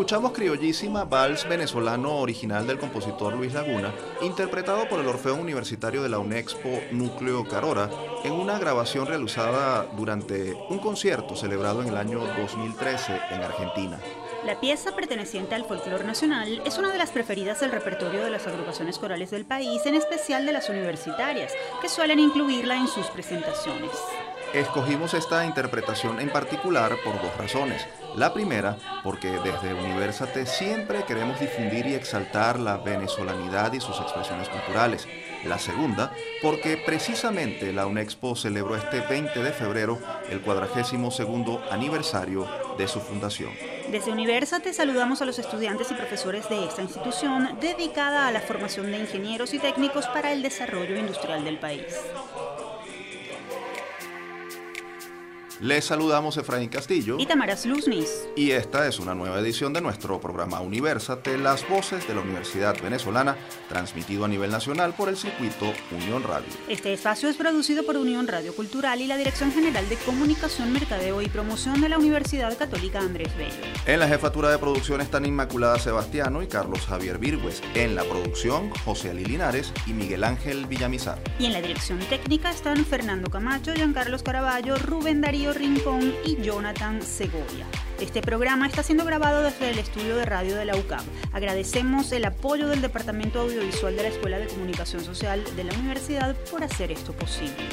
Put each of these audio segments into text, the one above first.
Escuchamos Criollísima, vals venezolano original del compositor Luis Laguna, interpretado por el Orfeón Universitario de la UNEXPO Núcleo Carora, en una grabación realizada durante un concierto celebrado en el año 2013 en Argentina. La pieza perteneciente al folclore nacional es una de las preferidas del repertorio de las agrupaciones corales del país, en especial de las universitarias, que suelen incluirla en sus presentaciones. Escogimos esta interpretación en particular por dos razones. La primera, porque desde Universate siempre queremos difundir y exaltar la venezolanidad y sus expresiones culturales. La segunda, porque precisamente la UNEXPO celebró este 20 de febrero el 42 aniversario de su fundación. Desde Universate saludamos a los estudiantes y profesores de esta institución dedicada a la formación de ingenieros y técnicos para el desarrollo industrial del país. Les saludamos Efraín Castillo y Tamaras Luznis. Y esta es una nueva edición de nuestro programa Universate, las voces de la Universidad Venezolana, transmitido a nivel nacional por el circuito Unión Radio. Este espacio es producido por Unión Radio Cultural y la Dirección General de Comunicación, Mercadeo y Promoción de la Universidad Católica Andrés Bello. En la jefatura de producción están Inmaculada Sebastiano y Carlos Javier Virgües. En la producción, José Ali Linares y Miguel Ángel Villamizar. Y en la dirección técnica están Fernando Camacho, Giancarlos Caraballo, Rubén Darío Rincón y Jonathan Segovia. Este programa está siendo grabado desde el estudio de radio de la UCAP. Agradecemos el apoyo del Departamento Audiovisual de la Escuela de Comunicación Social de la Universidad por hacer esto posible.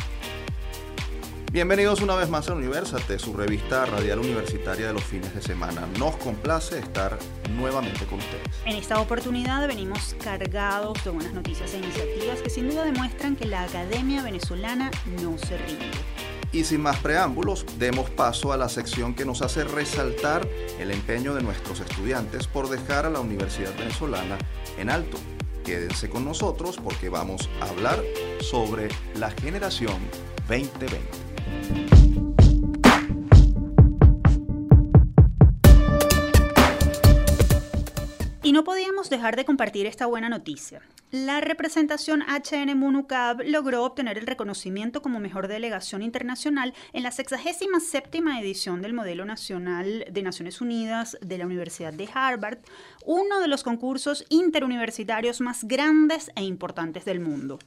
Bienvenidos una vez más a Universate, su revista radial universitaria de los fines de semana. Nos complace estar nuevamente con ustedes. En esta oportunidad venimos cargados de buenas noticias e iniciativas que sin duda demuestran que la academia venezolana no se rinde. Y sin más preámbulos, demos paso a la sección que nos hace resaltar el empeño de nuestros estudiantes por dejar a la Universidad Venezolana en alto. Quédense con nosotros porque vamos a hablar sobre la generación 2020. Y no podíamos dejar de compartir esta buena noticia. La representación HN MUNUCAB logró obtener el reconocimiento como mejor delegación internacional en la 67 edición del Modelo Nacional de Naciones Unidas de la Universidad de Harvard, uno de los concursos interuniversitarios más grandes e importantes del mundo.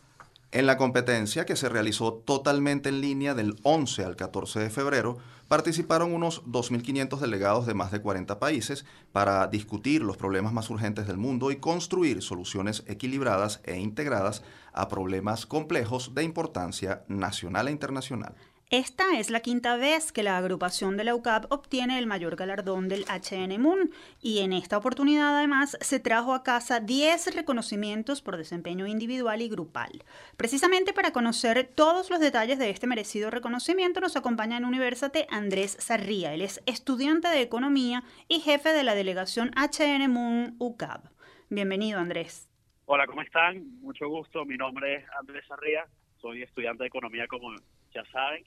En la competencia, que se realizó totalmente en línea del 11 al 14 de febrero, participaron unos 2.500 delegados de más de 40 países para discutir los problemas más urgentes del mundo y construir soluciones equilibradas e integradas a problemas complejos de importancia nacional e internacional. Esta es la quinta vez que la agrupación de la UCAP obtiene el mayor galardón del HN Moon y en esta oportunidad además se trajo a casa 10 reconocimientos por desempeño individual y grupal. Precisamente para conocer todos los detalles de este merecido reconocimiento nos acompaña en Universate Andrés Sarría. Él es estudiante de Economía y jefe de la delegación HN Moon UCAP. Bienvenido Andrés. Hola, ¿cómo están? Mucho gusto. Mi nombre es Andrés Sarría. Soy estudiante de Economía como ya saben.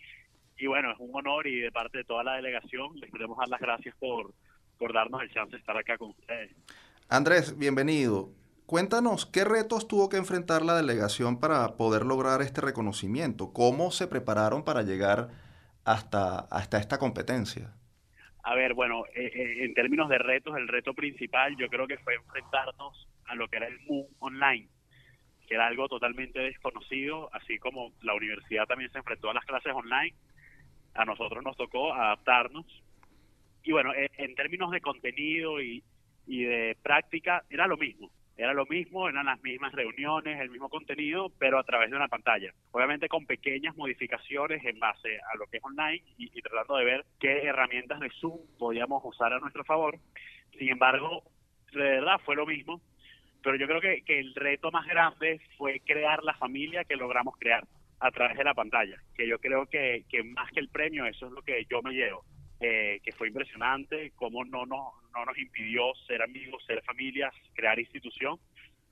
Y bueno, es un honor y de parte de toda la delegación les queremos dar las gracias por, por darnos el chance de estar acá con ustedes. Andrés, bienvenido. Cuéntanos, ¿qué retos tuvo que enfrentar la delegación para poder lograr este reconocimiento? ¿Cómo se prepararon para llegar hasta, hasta esta competencia? A ver, bueno, eh, eh, en términos de retos, el reto principal yo creo que fue enfrentarnos a lo que era el MOOC online era algo totalmente desconocido, así como la universidad también se enfrentó a las clases online, a nosotros nos tocó adaptarnos. Y bueno, en, términos de contenido y, y de práctica, era lo mismo. Era lo mismo, eran las mismas reuniones, el mismo contenido, pero a través de una pantalla. Obviamente con pequeñas modificaciones en base a lo que es online y, y tratando de ver qué herramientas de Zoom podíamos usar a nuestro favor. Sin embargo, de verdad fue lo mismo pero yo creo que, que el reto más grande fue crear la familia que logramos crear a través de la pantalla, que yo creo que, que más que el premio, eso es lo que yo me llevo, eh, que fue impresionante, cómo no, no, no nos impidió ser amigos, ser familias, crear institución,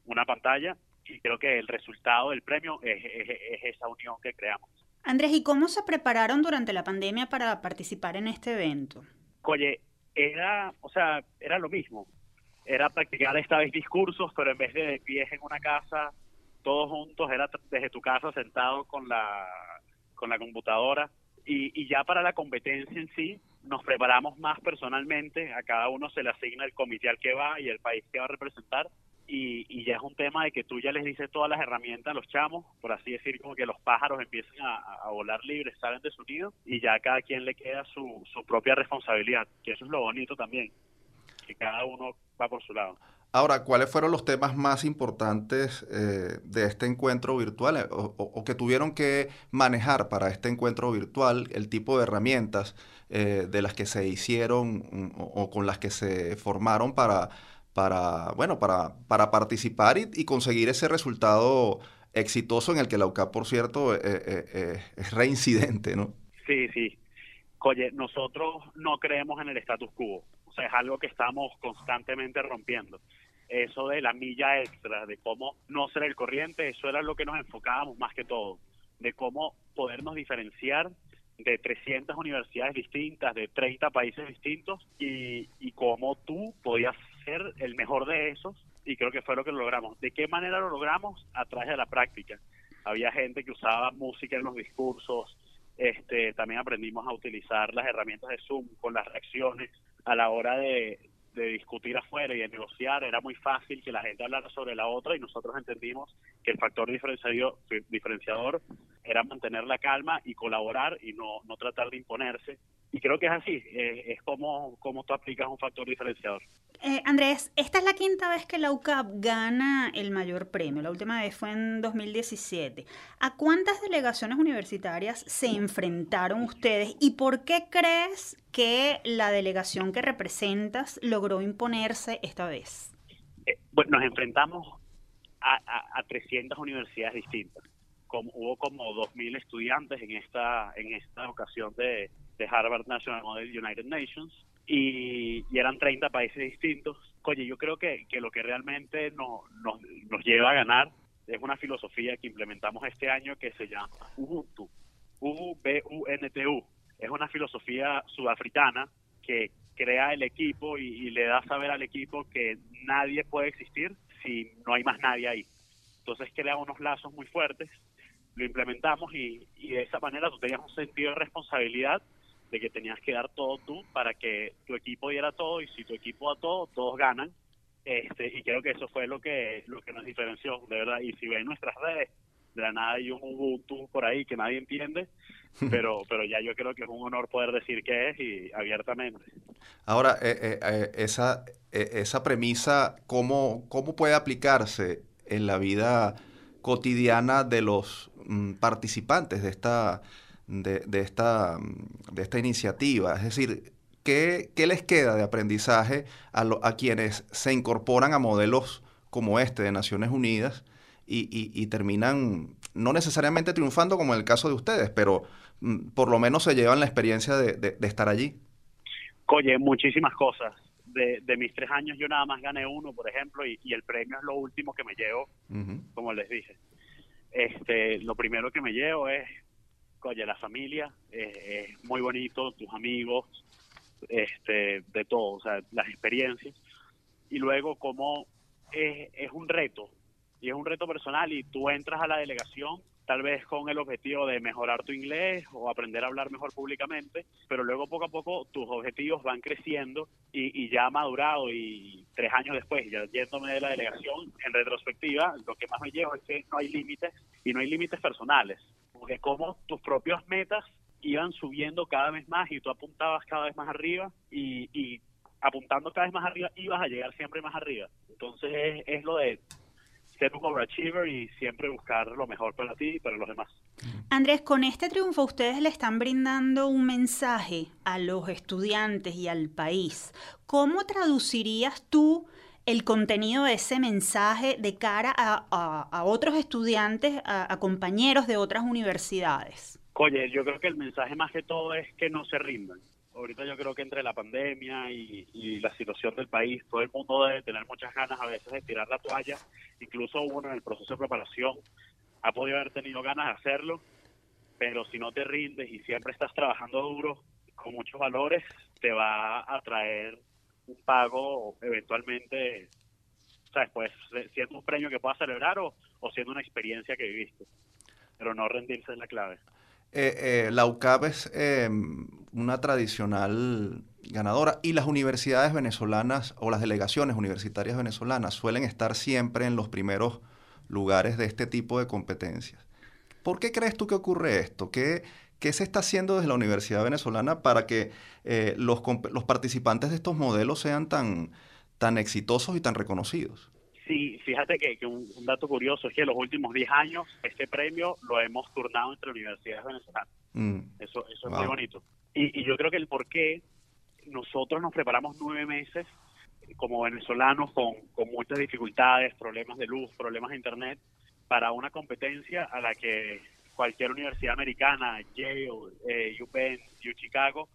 una pantalla, y creo que el resultado del premio es, es esa unión que creamos. Andrés, ¿y cómo se prepararon durante la pandemia para participar en este evento? Oye, era, o sea, era lo mismo era practicar esta vez discursos, pero en vez de de pies en una casa, todos juntos, era desde tu casa sentado con la, con la computadora. Y, y ya para la competencia en sí, nos preparamos más personalmente, a cada uno se le asigna el comité al que va y el país que va a representar y, ya es un tema de que tú ya les dices todas las herramientas a los chamos, por así decir, como que los pájaros empiecen a, volar libres, salen de su nido y ya a cada quien le queda su, su propia responsabilidad, que eso es lo bonito también, que cada uno va por su lado. Ahora, ¿cuáles fueron los temas más importantes eh, de este encuentro virtual eh, o, que tuvieron que manejar para este encuentro virtual, el tipo de herramientas eh, de las que se hicieron mm, o, con las que se formaron para, para bueno, para, para participar y, conseguir ese resultado exitoso en el que la UCAP, por cierto, es reincidente, ¿no? Sí, sí. Oye, nosotros no creemos en el status quo. O sea, es algo que estamos constantemente rompiendo. Eso de la milla extra, de cómo no ser el corriente, eso era lo que nos enfocábamos más que todo, de cómo podernos diferenciar de 300 universidades distintas, de 30 países distintos, y, y cómo tú podías ser el mejor de esos, y creo que fue lo que logramos. ¿De qué manera lo logramos? A través de la práctica. Había gente que usaba música en los discursos, este, también aprendimos a utilizar las herramientas de Zoom con las reacciones, a la hora de, discutir afuera y de negociar, era muy fácil que la gente hablara sobre la otra y nosotros entendimos que el factor diferenciador, era mantener la calma y colaborar y no, no tratar de imponerse y creo que es así, eh, es como, como tú aplicas un factor diferenciador. Eh, Andrés, esta es la quinta vez que la UCAP gana el mayor premio, la última vez fue en 2017. ¿A cuántas delegaciones universitarias se enfrentaron ustedes y por qué crees que la delegación que representas logró imponerse esta vez? Eh, bueno, nos enfrentamos a, a, a 300 universidades distintas. Hubo como 2.000 estudiantes en esta, en esta ocasión de Harvard National Model United Nations y, eran 30 países distintos. Oye, yo creo que, que lo que realmente no, nos, lleva a ganar es una filosofía que implementamos este año que se llama Ubuntu, U-B-U-N-T-U. Es una filosofía sudafricana que crea el equipo y, le da saber al equipo que nadie puede existir si no hay más nadie ahí. Entonces crea unos lazos muy fuertes, lo implementamos y, y de esa manera tú tenías un sentido de responsabilidad de que tenías que dar todo tú para que tu equipo diera todo y si tu equipo da todo, todos ganan. Este, y creo que eso fue lo que lo que nos diferenció, de verdad. Y si ven nuestras redes, de la nada hay un Ubuntu por ahí que nadie entiende, pero pero ya yo creo que es un honor poder decir que es y abiertamente. Ahora, eh, eh, eh, esa, esa premisa, ¿cómo, ¿cómo puede aplicarse en la vida cotidiana de los mm, participantes de esta de, esta, de esta iniciativa? Es decir, ¿qué, les queda de aprendizaje a, a quienes se incorporan a modelos como este de Naciones Unidas y, terminan no necesariamente triunfando como en el caso de ustedes, pero mm, por lo menos se llevan la experiencia de, estar allí? Oye, muchísimas cosas. De, mis tres años yo nada más gané uno, por ejemplo, y, el premio es lo último que me llevo, como les dije. Este, lo primero que me llevo es oye, la familia es muy bonito, tus amigos, este, de todo, o sea, las experiencias. Y luego como es, es un reto, y es un reto personal, y tú entras a la delegación tal vez con el objetivo de mejorar tu inglés o aprender a hablar mejor públicamente, pero luego poco a poco tus objetivos van creciendo y, y ya madurado y tres años después, ya yéndome de la delegación, en retrospectiva, lo que más me llevo es que no hay límites y no hay límites personales porque como tus propias metas iban subiendo cada vez más y tú apuntabas cada vez más arriba y, apuntando cada vez más arriba ibas a llegar siempre más arriba. Entonces es, es lo de ser un overachiever y siempre buscar lo mejor para ti y para los demás. Andrés, con este triunfo ustedes le están brindando un mensaje a los estudiantes y al país. ¿Cómo traducirías tú el contenido de ese mensaje de cara a, otros estudiantes, a, compañeros de otras universidades? Oye, yo creo que el mensaje más que todo es que no se rindan. Ahorita yo creo que entre la pandemia y, la situación del país, todo el mundo debe tener muchas ganas a veces de tirar la toalla. Incluso uno en el proceso de preparación ha podido haber tenido ganas de hacerlo, pero si no te rindes y siempre estás trabajando duro, con muchos valores, te va a traer un pago eventualmente, ¿sabes? Pues siendo un premio que puedas celebrar o, siendo una experiencia que viviste. Pero no rendirse es la clave. Eh, eh, la UCAP es em, una tradicional ganadora. Y las universidades venezolanas o las delegaciones universitarias venezolanas suelen estar siempre en los primeros lugares de este tipo de competencias. ¿Por qué crees tú que ocurre esto? ¿Qué, se está haciendo desde la Universidad Venezolana para que eh, los, participantes de estos modelos sean tan exitosos y tan reconocidos? Sí, fíjate que, un, dato curioso es que en los últimos 10 años este premio lo hemos turnado entre universidades venezolanas. Mm. Eso, eso es muy bonito. Y, y, yo creo que el por qué nosotros nos preparamos nueve meses como venezolanos con, con muchas dificultades, problemas de luz, problemas de internet, para una competencia a la que cualquier universidad americana, Yale, eh, UPenn, U Chicago,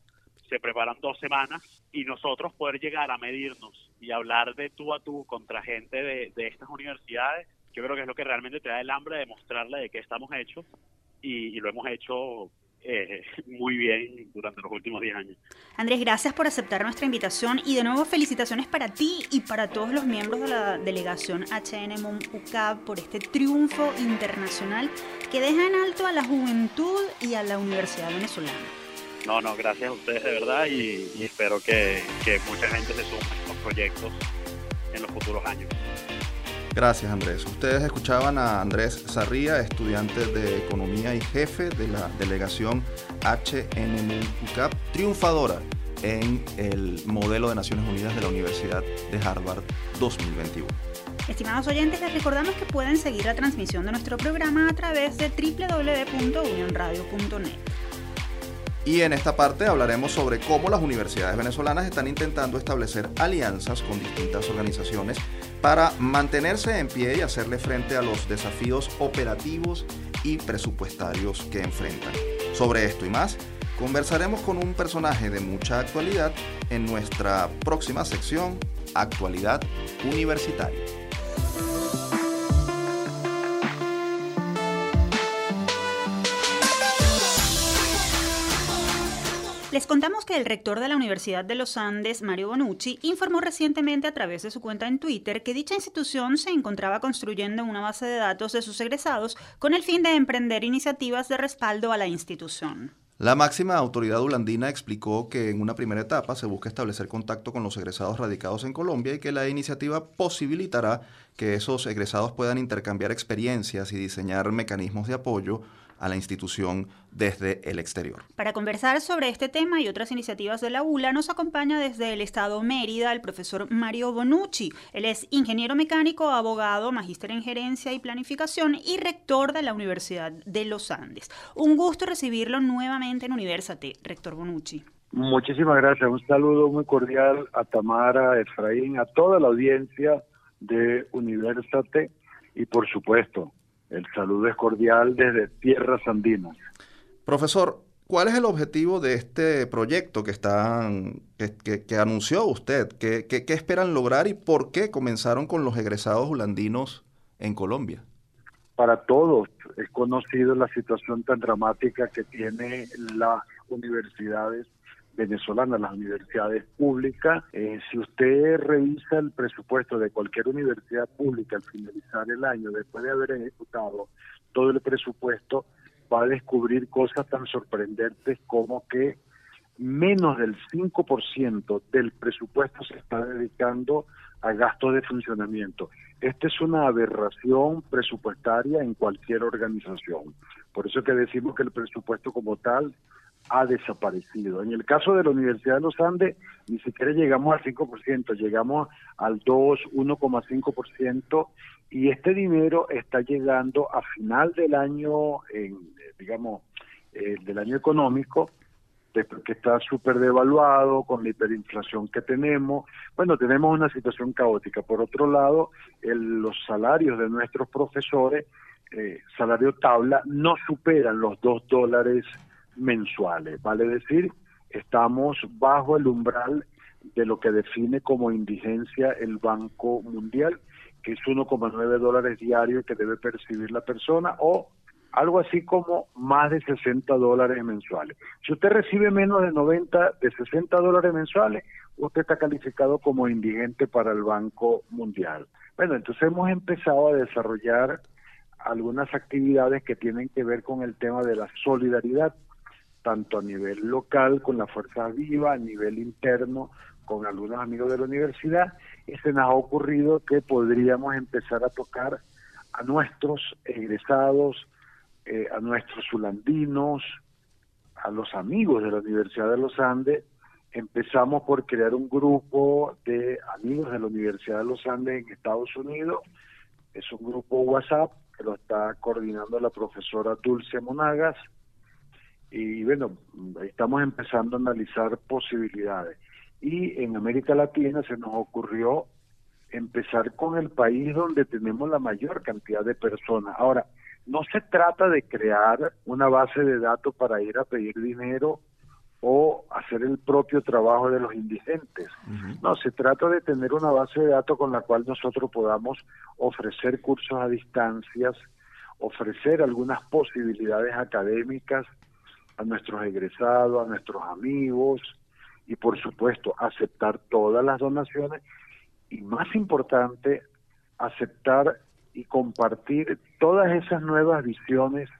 se preparan dos semanas y nosotros poder llegar a medirnos y hablar de tú a tú contra gente de, de estas universidades, yo creo que es lo que realmente te da el hambre de mostrarle de qué estamos hechos y, lo hemos hecho eh, muy bien durante los últimos 10 años. Andrés, gracias por aceptar nuestra invitación y de nuevo felicitaciones para ti y para todos los miembros de la delegación HNMOM UCAB por este triunfo internacional que deja en alto a la juventud y a la Universidad Venezolana. No, no, gracias a ustedes de verdad y, espero que, que mucha gente se sume a estos proyectos en los futuros años. Gracias Andrés. Ustedes escuchaban a Andrés Sarría, estudiante de Economía y jefe de la delegación HNMUCAP, triunfadora en el modelo de Naciones Unidas de la Universidad de Harvard 2021. Estimados oyentes, les recordamos que pueden seguir la transmisión de nuestro programa a través de www.unionradio.net. Y en esta parte hablaremos sobre cómo las universidades venezolanas están intentando establecer alianzas con distintas organizaciones para mantenerse en pie y hacerle frente a los desafíos operativos y presupuestarios que enfrentan. Sobre esto y más, conversaremos con un personaje de mucha actualidad en nuestra próxima sección, Actualidad Universitaria. Les contamos que el rector de la Universidad de los Andes, Mario Bonucci, informó recientemente a través de su cuenta en Twitter que dicha institución se encontraba construyendo una base de datos de sus egresados con el fin de emprender iniciativas de respaldo a la institución. La máxima autoridad holandina explicó que en una primera etapa se busca establecer contacto con los egresados radicados en Colombia y que la iniciativa posibilitará que esos egresados puedan intercambiar experiencias y diseñar mecanismos de apoyo a la institución desde el exterior. Para conversar sobre este tema y otras iniciativas de la ULA nos acompaña desde el estado Mérida el profesor Mario Bonucci. Él es ingeniero mecánico, abogado, magíster en gerencia y planificación y rector de la Universidad de los Andes. Un gusto recibirlo nuevamente en Universate, rector Bonucci. Muchísimas gracias. Un saludo muy cordial a Tamara, a Efraín, a toda la audiencia de Universate y por supuesto el saludo es cordial desde Tierras Andinas. Profesor, ¿cuál es el objetivo de este proyecto que, están, que, anunció usted? ¿Qué, ¿Qué, esperan lograr y por qué comenzaron con los egresados holandinos en Colombia? Para todos es conocido la situación tan dramática que tienen las universidades venezolana, las universidades públicas. Eh, si usted revisa el presupuesto de cualquier universidad pública al finalizar el año, después de haber ejecutado todo el presupuesto, va a descubrir cosas tan sorprendentes como que menos del 5% del presupuesto se está dedicando a gastos de funcionamiento. Esta es una aberración presupuestaria en cualquier organización. Por eso que decimos que el presupuesto como tal ha desaparecido. En el caso de la Universidad de los Andes, ni siquiera llegamos al 5%, llegamos al 2, 1,5%, y este dinero está llegando a final del año, en, digamos, eh, del año económico, que está súper devaluado, con la hiperinflación que tenemos. Bueno, tenemos una situación caótica. Por otro lado, los salarios de nuestros profesores, eh, salario tabla, no superan los 2 dólares mensuales, vale decir, estamos bajo el umbral de lo que define como indigencia el Banco Mundial, que es 1,9 dólares diarios que debe percibir la persona o algo así como más de 60 dólares mensuales. Si usted recibe menos de 90, de 60 dólares mensuales, usted está calificado como indigente para el Banco Mundial. Bueno, entonces hemos empezado a desarrollar algunas actividades que tienen que ver con el tema de la solidaridad tanto a nivel local con la Fuerza Viva, a nivel interno con algunos amigos de la universidad, y se nos ha ocurrido que podríamos empezar a tocar a nuestros egresados, eh, a nuestros zulandinos, a los amigos de la Universidad de los Andes. Empezamos por crear un grupo de amigos de la Universidad de los Andes en Estados Unidos. Es un grupo WhatsApp que lo está coordinando la profesora Dulce Monagas. Y bueno, estamos empezando a analizar posibilidades. Y en América Latina se nos ocurrió empezar con el país donde tenemos la mayor cantidad de personas. Ahora, no se trata de crear una base de datos para ir a pedir dinero o hacer el propio trabajo de los indigentes. No, se trata de tener una base de datos con la cual nosotros podamos ofrecer cursos a distancias, ofrecer algunas posibilidades académicas a nuestros egresados, a nuestros amigos y por supuesto aceptar todas las donaciones y más importante, aceptar y compartir todas esas nuevas visiones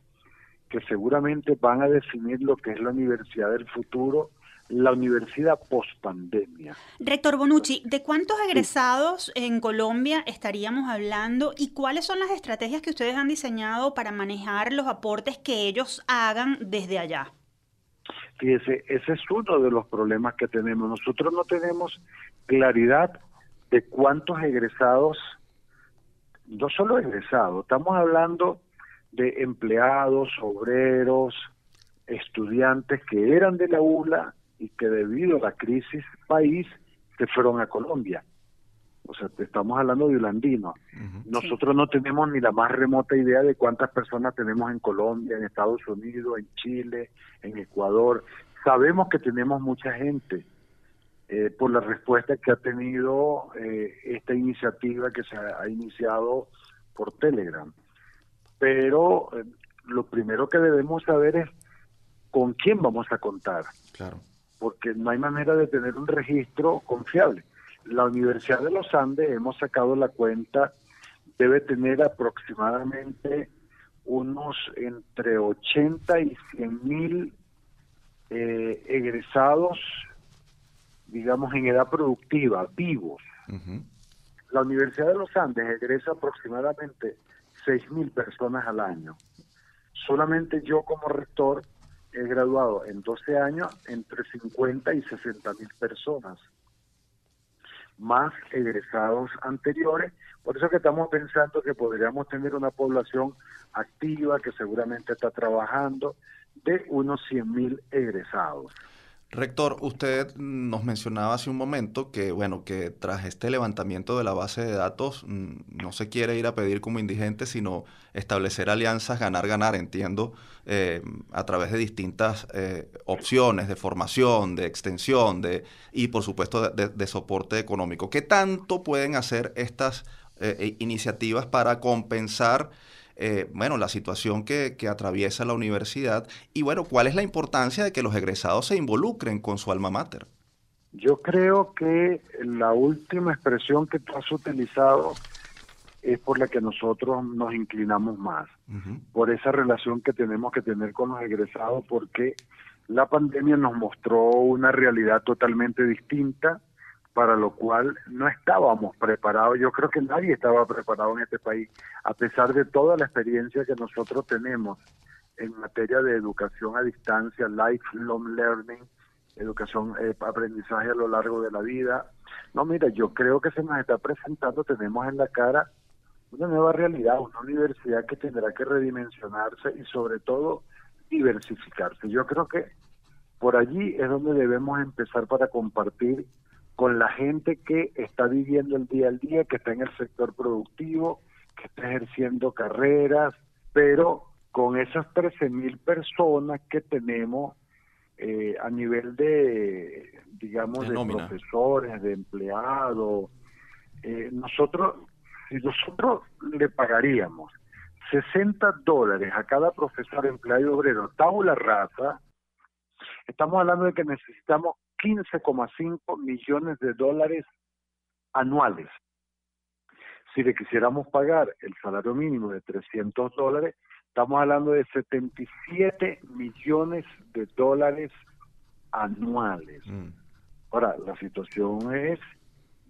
que seguramente van a definir lo que es la universidad del futuro, la universidad post pandemia. Rector Bonucci, ¿de cuántos egresados en Colombia estaríamos hablando y cuáles son las estrategias que ustedes han diseñado para manejar los aportes que ellos hagan desde allá? Fíjese, ese es uno de los problemas que tenemos. Nosotros no tenemos claridad de cuántos egresados, no solo egresados, estamos hablando de empleados, obreros, estudiantes que eran de la ULA y que debido a la crisis país se fueron a Colombia. O sea, estamos hablando de Ulandino. Nosotros no tenemos ni la más remota idea de cuántas personas tenemos en Colombia, en Estados Unidos, en Chile, en Ecuador. Sabemos que tenemos mucha gente, eh, por la respuesta que ha tenido eh, esta iniciativa que se ha, iniciado por Telegram. Pero eh, lo primero que debemos saber es con quién vamos a contar. Claro. Porque no hay manera de tener un registro confiable. La Universidad de los Andes, hemos sacado la cuenta, debe tener aproximadamente unos entre 80 y 100 mil egresados digamos, en edad productiva, vivos. La Universidad de los Andes egresa aproximadamente 6.000 personas al año. Solamente yo como rector he graduado en 12 años entre 50 y 60 mil personas, más egresados anteriores. Por eso que estamos pensando que podríamos tener una población activa que seguramente está trabajando de unos 100 mil egresados. Rector, usted nos mencionaba hace un momento que, bueno, que tras este levantamiento de la base de datos mm, no se quiere ir a pedir como indigente, sino establecer alianzas ganar-ganar, entiendo, eh, a través de distintas eh, opciones de formación, de extensión de, y, por supuesto, de, soporte económico. ¿Qué tanto pueden hacer estas eh, iniciativas para compensar eh, bueno, la situación que, atraviesa la universidad y, bueno, cuál es la importancia de que los egresados se involucren con su alma mater. Yo creo que la última expresión que tú has utilizado es por la que nosotros nos inclinamos más, por esa relación que tenemos que tener con los egresados, porque la pandemia nos mostró una realidad totalmente distinta, para lo cual no estábamos preparados. Yo creo que nadie estaba preparado en este país, a pesar de toda la experiencia que nosotros tenemos en materia de educación a distancia, lifelong learning, educación, eh, aprendizaje a lo largo de la vida. No, mira, yo creo que se nos está presentando, tenemos en la cara una nueva realidad, una universidad que tendrá que redimensionarse y sobre todo diversificarse. Yo creo que por allí es donde debemos empezar para compartir con la gente que está viviendo el día al día, que está en el sector productivo, que está ejerciendo carreras, pero con esas 13 mil personas que tenemos eh, a nivel de, digamos, de, profesores, de empleados, eh, nosotros, si nosotros le pagaríamos 60 dólares a cada profesor, empleado y obrero, tabula rasa, estamos hablando de que necesitamos 15,5 millones de dólares anuales. Si le quisiéramos pagar el salario mínimo de 300 dólares, Estamos hablando de 77 millones de dólares anuales. Mm. Ahora, la situación es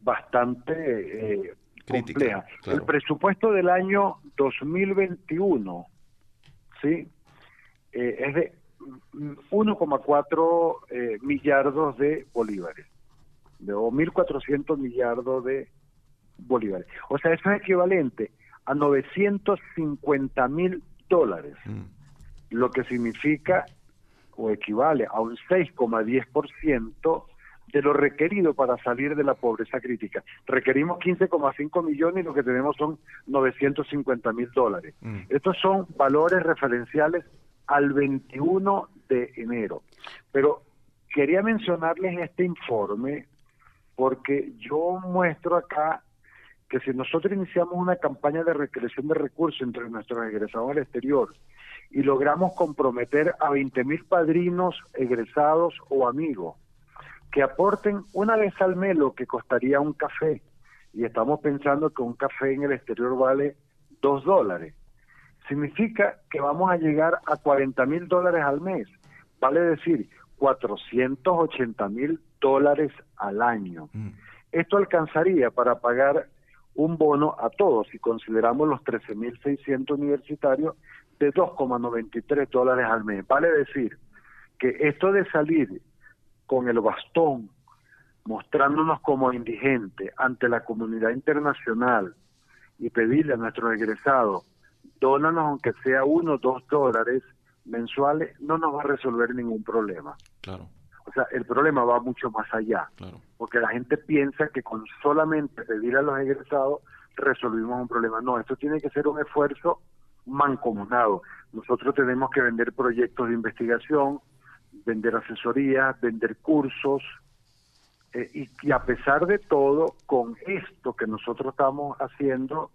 bastante eh, compleja. El presupuesto del año 2021, ¿sí? Eh, es de 1,4 eh, millardos de bolívares, de, o 1.400 millardos de bolívares. O sea, eso es equivalente a 950 mil dólares, mm. lo que significa o equivale a un 6,10% de lo requerido para salir de la pobreza crítica. Requerimos 15,5 millones y lo que tenemos son 950 mil dólares. Mm. Estos son valores referenciales al 21 de enero. Pero quería mencionarles este informe porque yo muestro acá que si nosotros iniciamos una campaña de recreación de recursos entre nuestros egresados al exterior y logramos comprometer a 20 mil padrinos, egresados o amigos que aporten una vez al mes lo que costaría un café, y estamos pensando que un café en el exterior vale dos dólares, significa que vamos a llegar a 40 mil dólares al mes, vale decir 480 mil dólares al año. Mm. Esto alcanzaría para pagar un bono a todos, si consideramos los 13.600 universitarios, de 2,93 dólares al mes. Vale decir que esto de salir con el bastón, mostrándonos como indigentes ante la comunidad internacional y pedirle a nuestros egresados, dónanos aunque sea uno o dos dólares mensuales, no nos va a resolver ningún problema. Claro. O sea, el problema va mucho más allá, porque la gente piensa que con solamente pedir a los egresados resolvimos un problema. No, esto tiene que ser un esfuerzo mancomunado. Nosotros tenemos que vender proyectos de investigación, vender asesoría, vender cursos, eh, y, y a pesar de todo, con esto que nosotros estamos haciendo,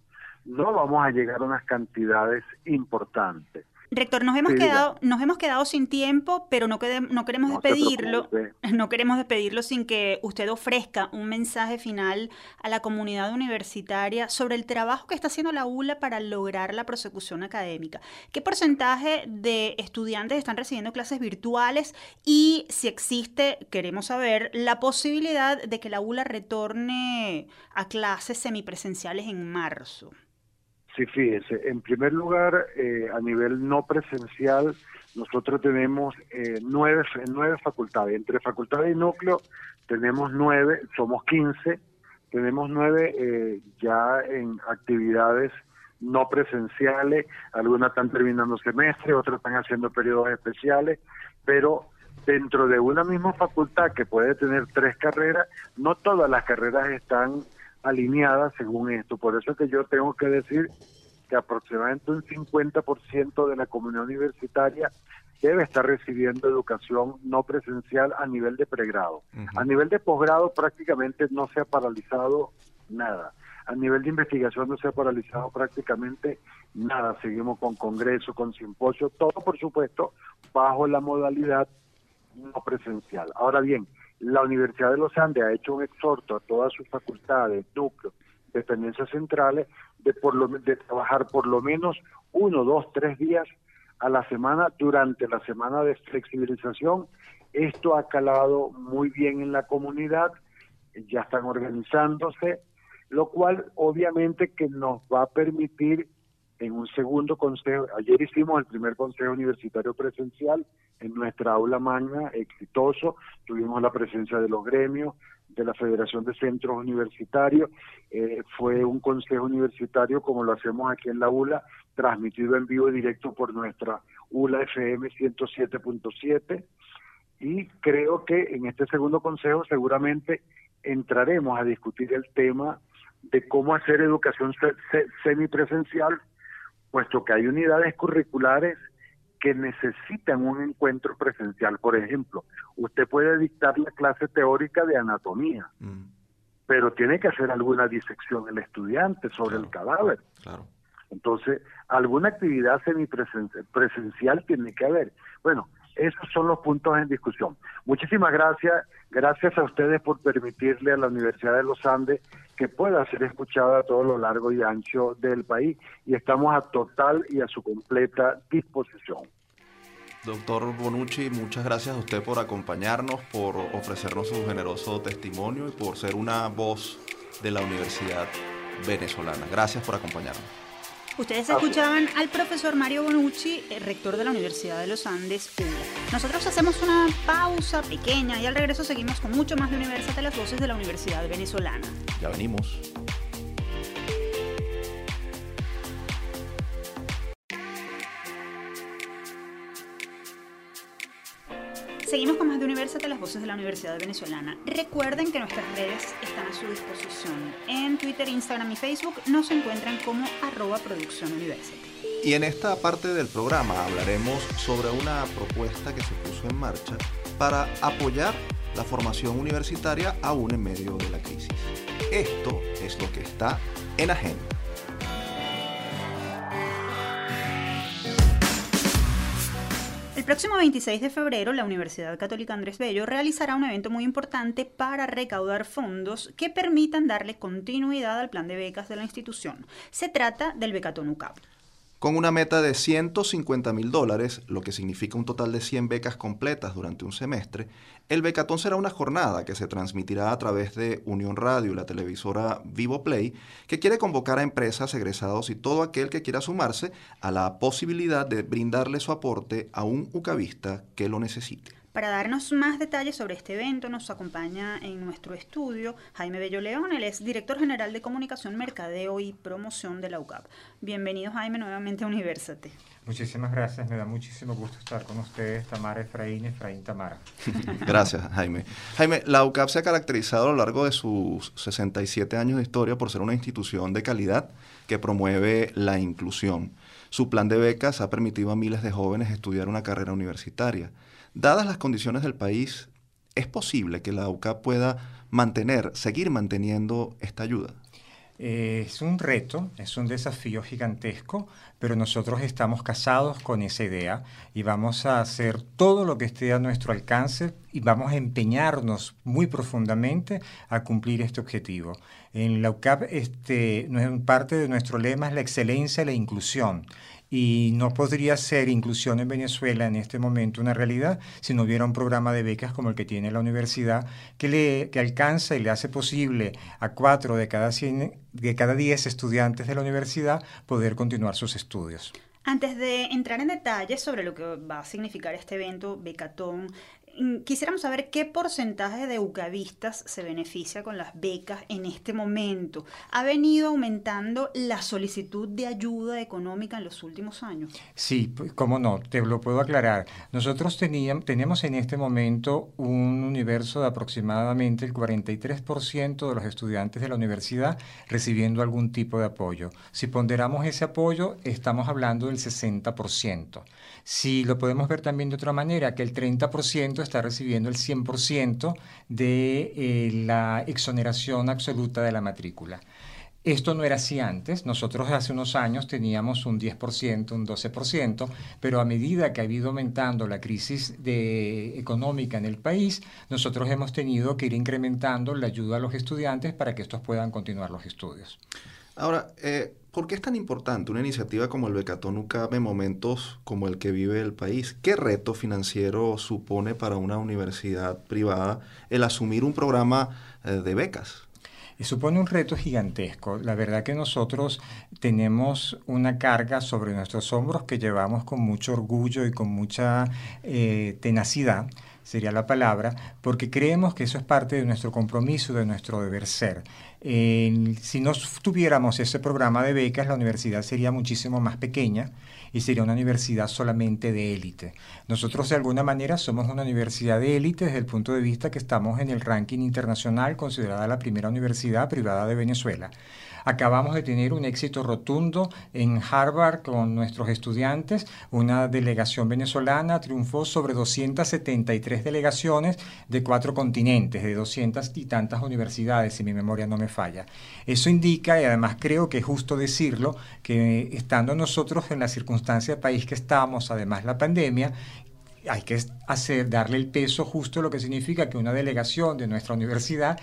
no vamos a llegar a unas cantidades importantes. Rector, nos hemos quedado, nos hemos quedado sin tiempo, pero no, no queremos despedirlo, no queremos despedirlo sin que usted ofrezca un mensaje final a la comunidad universitaria sobre el trabajo que está haciendo la ULA para lograr la prosecución académica. ¿Qué porcentaje de estudiantes están recibiendo clases virtuales? Y si existe, queremos saber, la posibilidad de que la ULA retorne a clases semipresenciales en marzo. Sí, fíjese, en primer lugar, eh, a nivel no presencial, nosotros tenemos eh, nueve, nueve facultades. Entre facultades y núcleo tenemos nueve, somos quince, tenemos nueve eh, ya en actividades no presenciales, algunas están terminando semestre, otras están haciendo periodos especiales, pero dentro de una misma facultad que puede tener tres carreras, no todas las carreras están alineada según esto. Por eso es que yo tengo que decir que aproximadamente un 50% de la comunidad universitaria debe estar recibiendo educación no presencial a nivel de pregrado. A nivel de posgrado prácticamente no se ha paralizado nada. A nivel de investigación no se ha paralizado prácticamente nada. Seguimos con congreso, con simposio, todo por supuesto bajo la modalidad no presencial. Ahora bien, la Universidad de los Andes ha hecho un exhorto a todas sus facultades, núcleos, dependencias centrales, de, por lo, de trabajar por lo menos uno, dos, tres días a la semana durante la semana de flexibilización. Esto ha calado muy bien en la comunidad, ya están organizándose, lo cual obviamente que nos va a permitir en un segundo consejo, ayer hicimos el primer consejo universitario presencial en nuestra aula magna, exitoso, tuvimos la presencia de los gremios, de la Federación de Centros Universitarios, eh, fue un consejo universitario como lo hacemos aquí en la ULA, transmitido en vivo y directo por nuestra ULA FM 107.7 y creo que en este segundo consejo seguramente entraremos a discutir el tema de cómo hacer educación semipresencial puesto que hay unidades curriculares que necesitan un encuentro presencial. Por ejemplo, usted puede dictar la clase teórica de anatomía, mm. pero tiene que hacer alguna disección el estudiante sobre el cadáver. Entonces, alguna actividad semipresencial tiene que haber. Bueno, esos son los puntos en discusión. Muchísimas gracias. Gracias a ustedes por permitirle a la Universidad de los Andes que pueda ser escuchada a todo lo largo y ancho del país y estamos a total y a su completa disposición. Doctor Bonucci, muchas gracias a usted por acompañarnos, por ofrecernos su generoso testimonio y por ser una voz de la Universidad Venezolana. Gracias por acompañarnos. Ustedes escuchaban al profesor Mario Bonucci, eh, rector de la Universidad de los Andes, Nosotros hacemos una pausa pequeña y al regreso seguimos con mucho más de Universidad de las Voces de la Universidad Venezolana. Ya venimos. Seguimos con más de Universidad, las voces de la Universidad Venezolana. Recuerden que nuestras redes están a su disposición. En Twitter, Instagram y Facebook nos encuentran como arroba producción Y en esta parte del programa hablaremos sobre una propuesta que se puso en marcha para apoyar la formación universitaria aún en medio de la crisis. Esto es lo que está en agenda. El próximo 26 de febrero, la Universidad Católica Andrés Bello realizará un evento muy importante para recaudar fondos que permitan darle continuidad al plan de becas de la institución. Se trata del Becatón UCAP con una meta de 150 mil dólares, lo que significa un total de 100 becas completas durante un semestre, el Becatón será una jornada que se transmitirá a través de Unión Radio y la televisora Vivo Play, que quiere convocar a empresas, egresados y todo aquel que quiera sumarse a la posibilidad de brindarle su aporte a un ucavista que lo necesite. Para darnos más detalles sobre este evento nos acompaña en nuestro estudio Jaime Bello León, él es director general de comunicación, mercadeo y promoción de la UCAP. Bienvenido Jaime nuevamente a Universate. Muchísimas gracias, me da muchísimo gusto estar con ustedes, Tamara Efraín, Efraín Tamara. gracias Jaime. Jaime, la UCAP se ha caracterizado a lo largo de sus 67 años de historia por ser una institución de calidad que promueve la inclusión. Su plan de becas ha permitido a miles de jóvenes estudiar una carrera universitaria. Dadas las condiciones del país, ¿es posible que la UCAP pueda mantener, seguir manteniendo esta ayuda? Eh, es un reto, es un desafío gigantesco, pero nosotros estamos casados con esa idea y vamos a hacer todo lo que esté a nuestro alcance y vamos a empeñarnos muy profundamente a cumplir este objetivo. En la UCAP, este, parte de nuestro lema es la excelencia y la inclusión y no podría ser inclusión en Venezuela en este momento una realidad si no hubiera un programa de becas como el que tiene la universidad que, le, que alcanza y le hace posible a cuatro de cada, de cada diez estudiantes de la universidad poder continuar sus estudios. Antes de entrar en detalles sobre lo que va a significar este evento Becatón, quisiéramos saber qué porcentaje de ucavistas se beneficia con las becas en este momento. ¿Ha venido aumentando la solicitud de ayuda económica en los últimos años? Sí, pues, cómo no, te lo puedo aclarar. Nosotros teníamos, tenemos en este momento un universo de aproximadamente el 43% de los estudiantes de la universidad recibiendo algún tipo de apoyo. Si ponderamos ese apoyo, estamos hablando del 60%. Si lo podemos ver también de otra manera, que el 30% está recibiendo el 100% de eh, la exoneración absoluta de la matrícula. Esto no era así antes. Nosotros hace unos años teníamos un 10%, un 12%, pero a medida que ha ido aumentando la crisis económica en el país, nosotros hemos tenido que ir incrementando la ayuda a los estudiantes para que estos puedan continuar los estudios. Ahora, eh, ¿por qué es tan importante una iniciativa como el Becatón UCAP en momentos como el que vive el país? ¿Qué reto financiero supone para una universidad privada el asumir un programa eh, de becas? Y supone un reto gigantesco. La verdad que nosotros tenemos una carga sobre nuestros hombros que llevamos con mucho orgullo y con mucha eh, tenacidad sería la palabra, porque creemos que eso es parte de nuestro compromiso, de nuestro deber ser. Si no tuviéramos ese programa de becas, la universidad sería muchísimo más pequeña y sería una universidad solamente de élite. Nosotros de alguna manera somos una universidad de élite desde el punto de vista que estamos en el ranking internacional considerada la primera universidad privada de Venezuela. Acabamos de tener un éxito rotundo en Harvard con nuestros estudiantes. Una delegación venezolana triunfó sobre 273 delegaciones de cuatro continentes, de 200 y tantas universidades, si mi memoria no me falla. Eso indica, y además creo que es justo decirlo, que estando nosotros en la circunstancia del país que estamos, además la pandemia, hay que hacer, darle el peso justo lo que significa que una delegación de nuestra universidad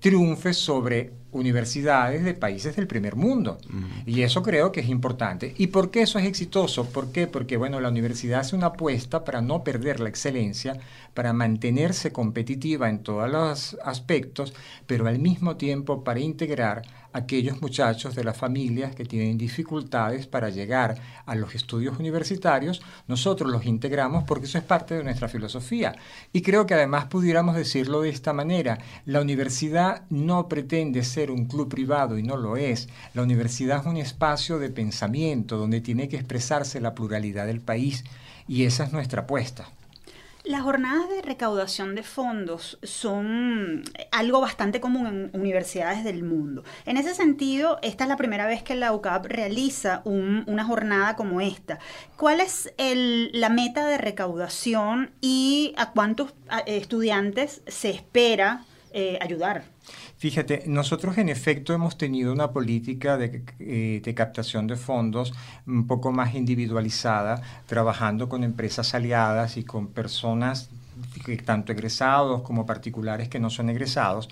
triunfe sobre universidades de países del primer mundo. Y eso creo que es importante. ¿Y por qué eso es exitoso? ¿Por qué? Porque, bueno, la universidad hace una apuesta para no perder la excelencia, para mantenerse competitiva en todos los aspectos, pero al mismo tiempo para integrar aquellos muchachos de las familias que tienen dificultades para llegar a los estudios universitarios, nosotros los integramos porque eso es parte de nuestra filosofía. Y creo que además pudiéramos decirlo de esta manera, la universidad no pretende ser un club privado y no lo es. La universidad es un espacio de pensamiento donde tiene que expresarse la pluralidad del país y esa es nuestra apuesta. Las jornadas de recaudación de fondos son algo bastante común en universidades del mundo. En ese sentido, esta es la primera vez que la UCAP realiza una jornada como esta. ¿Cuál es la meta de recaudación y a cuántos estudiantes se espera eh, ayudar? Fíjate, nosotros en efecto hemos tenido una política eh, de, captación de fondos un poco más individualizada, trabajando con empresas aliadas y con personas, tanto egresados como particulares que no son egresados,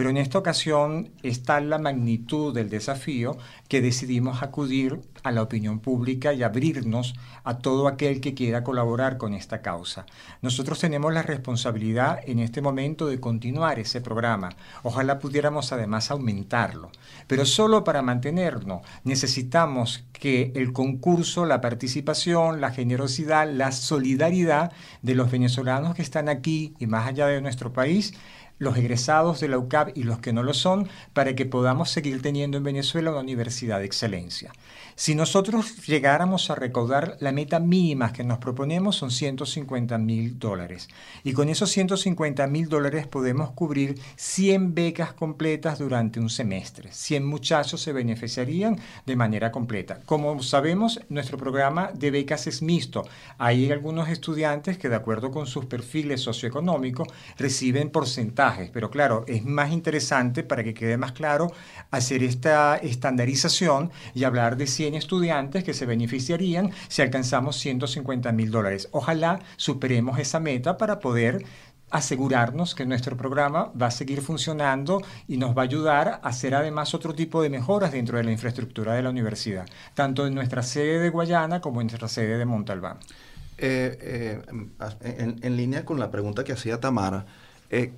pero en esta ocasión está la magnitud del desafío que decidimos acudir a la opinión pública y abrirnos a todo aquel que quiera colaborar con esta causa. Nosotros tenemos la responsabilidad en este momento de continuar ese programa. Ojalá pudiéramos además aumentarlo. Pero solo para mantenernos necesitamos que el concurso, la participación, la generosidad, la solidaridad de los venezolanos que están aquí y más allá de nuestro país los egresados de la UCAP y los que no lo son, para que podamos seguir teniendo en Venezuela una universidad de excelencia. Si nosotros llegáramos a recaudar la meta mínima que nos proponemos son 150 mil dólares. Y con esos 150 mil dólares podemos cubrir 100 becas completas durante un semestre. 100 muchachos se beneficiarían de manera completa. Como sabemos, nuestro programa de becas es mixto. Hay algunos estudiantes que de acuerdo con sus perfiles socioeconómicos reciben porcentajes. Pero claro, es más interesante para que quede más claro hacer esta estandarización y hablar de 100 estudiantes que se beneficiarían si alcanzamos 150 mil dólares. Ojalá superemos esa meta para poder asegurarnos que nuestro programa va a seguir funcionando y nos va a ayudar a hacer además otro tipo de mejoras dentro de la infraestructura de la universidad, tanto en nuestra sede de Guayana como en nuestra sede de Montalbán. Eh, eh, en, línea con la pregunta que hacía Tamara, eh,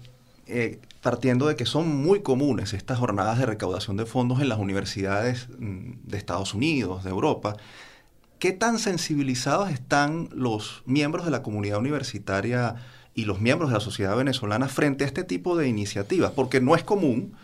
eh, partiendo de que son muy comunes estas jornadas de recaudación de fondos en las universidades mm, de Estados Unidos, de Europa, ¿qué tan sensibilizados están los miembros de la comunidad universitaria y los miembros de la sociedad venezolana frente a este tipo de iniciativas? Porque no es común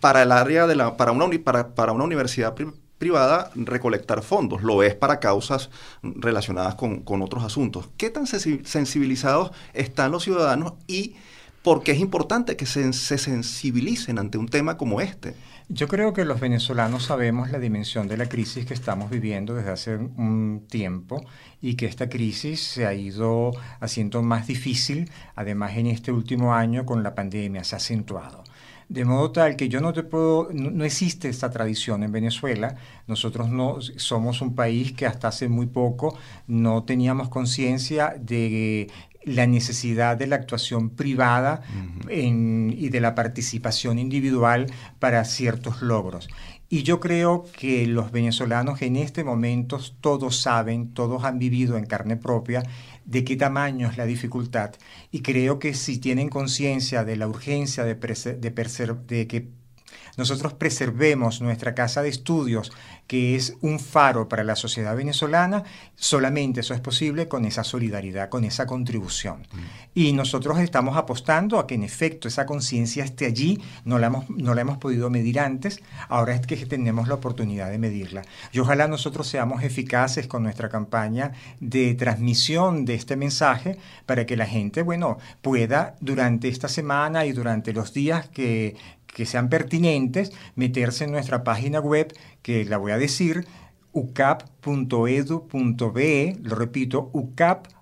para el área de la, para una, para, para una universidad privada recolectar fondos, lo es para causas relacionadas con, con otros asuntos. ¿Qué tan sensibilizados están los ciudadanos y porque es importante que se, sensibilicen ante un tema como este. Yo creo que los venezolanos sabemos la dimensión de la crisis que estamos viviendo desde hace un tiempo y que esta crisis se ha ido haciendo más difícil, además en este último año con la pandemia se ha acentuado. De modo tal que yo no te puedo, no, existe esta tradición en Venezuela. Nosotros no somos un país que hasta hace muy poco no teníamos conciencia de la necesidad de la actuación privada y de la participación individual para ciertos logros. Y yo creo que los venezolanos en este momento todos saben, todos han vivido en carne propia de qué tamaño es la dificultad. Y creo que si tienen conciencia de la urgencia de, de, de que nosotros preservemos nuestra casa de estudios, que es un faro para la sociedad venezolana, solamente eso es posible con esa solidaridad, con esa contribución. Mm. Y nosotros estamos apostando a que en efecto esa conciencia esté allí, no la, hemos, no la hemos podido medir antes, ahora es que tenemos la oportunidad de medirla. Y ojalá nosotros seamos eficaces con nuestra campaña de transmisión de este mensaje para que la gente, bueno, pueda durante esta semana y durante los días que, que sean pertinentes, meterse en nuestra página web, que la voy a decir, ucap.edu.be, lo repito, ucap.edu.be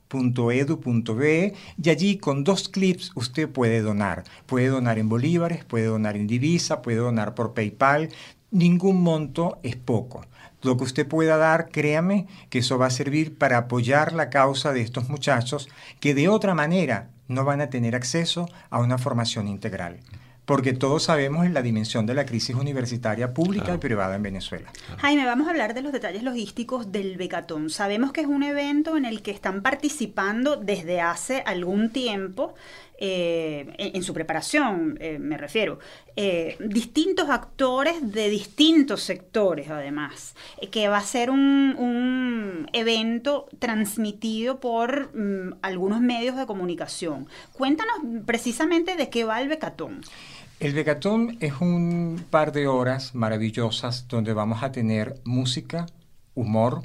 y allí con dos clips usted puede donar. Puede donar en bolívares, puede donar en divisa, puede donar por PayPal. Ningún monto es poco. Lo que usted pueda dar, créame que eso va a servir para apoyar la causa de estos muchachos que de otra manera no van a tener acceso a una formación integral porque todos sabemos la dimensión de la crisis universitaria pública y privada en Venezuela. Jaime, vamos a hablar de los detalles logísticos del Becatón. Sabemos que es un evento en el que están participando desde hace algún tiempo eh, en, su preparación, eh, me refiero, eh, distintos actores de distintos sectores, además, que va a ser un, evento transmitido por mm, algunos medios de comunicación. Cuéntanos precisamente de qué va el Becatón. El Becatón es un par de horas maravillosas donde vamos a tener música, humor,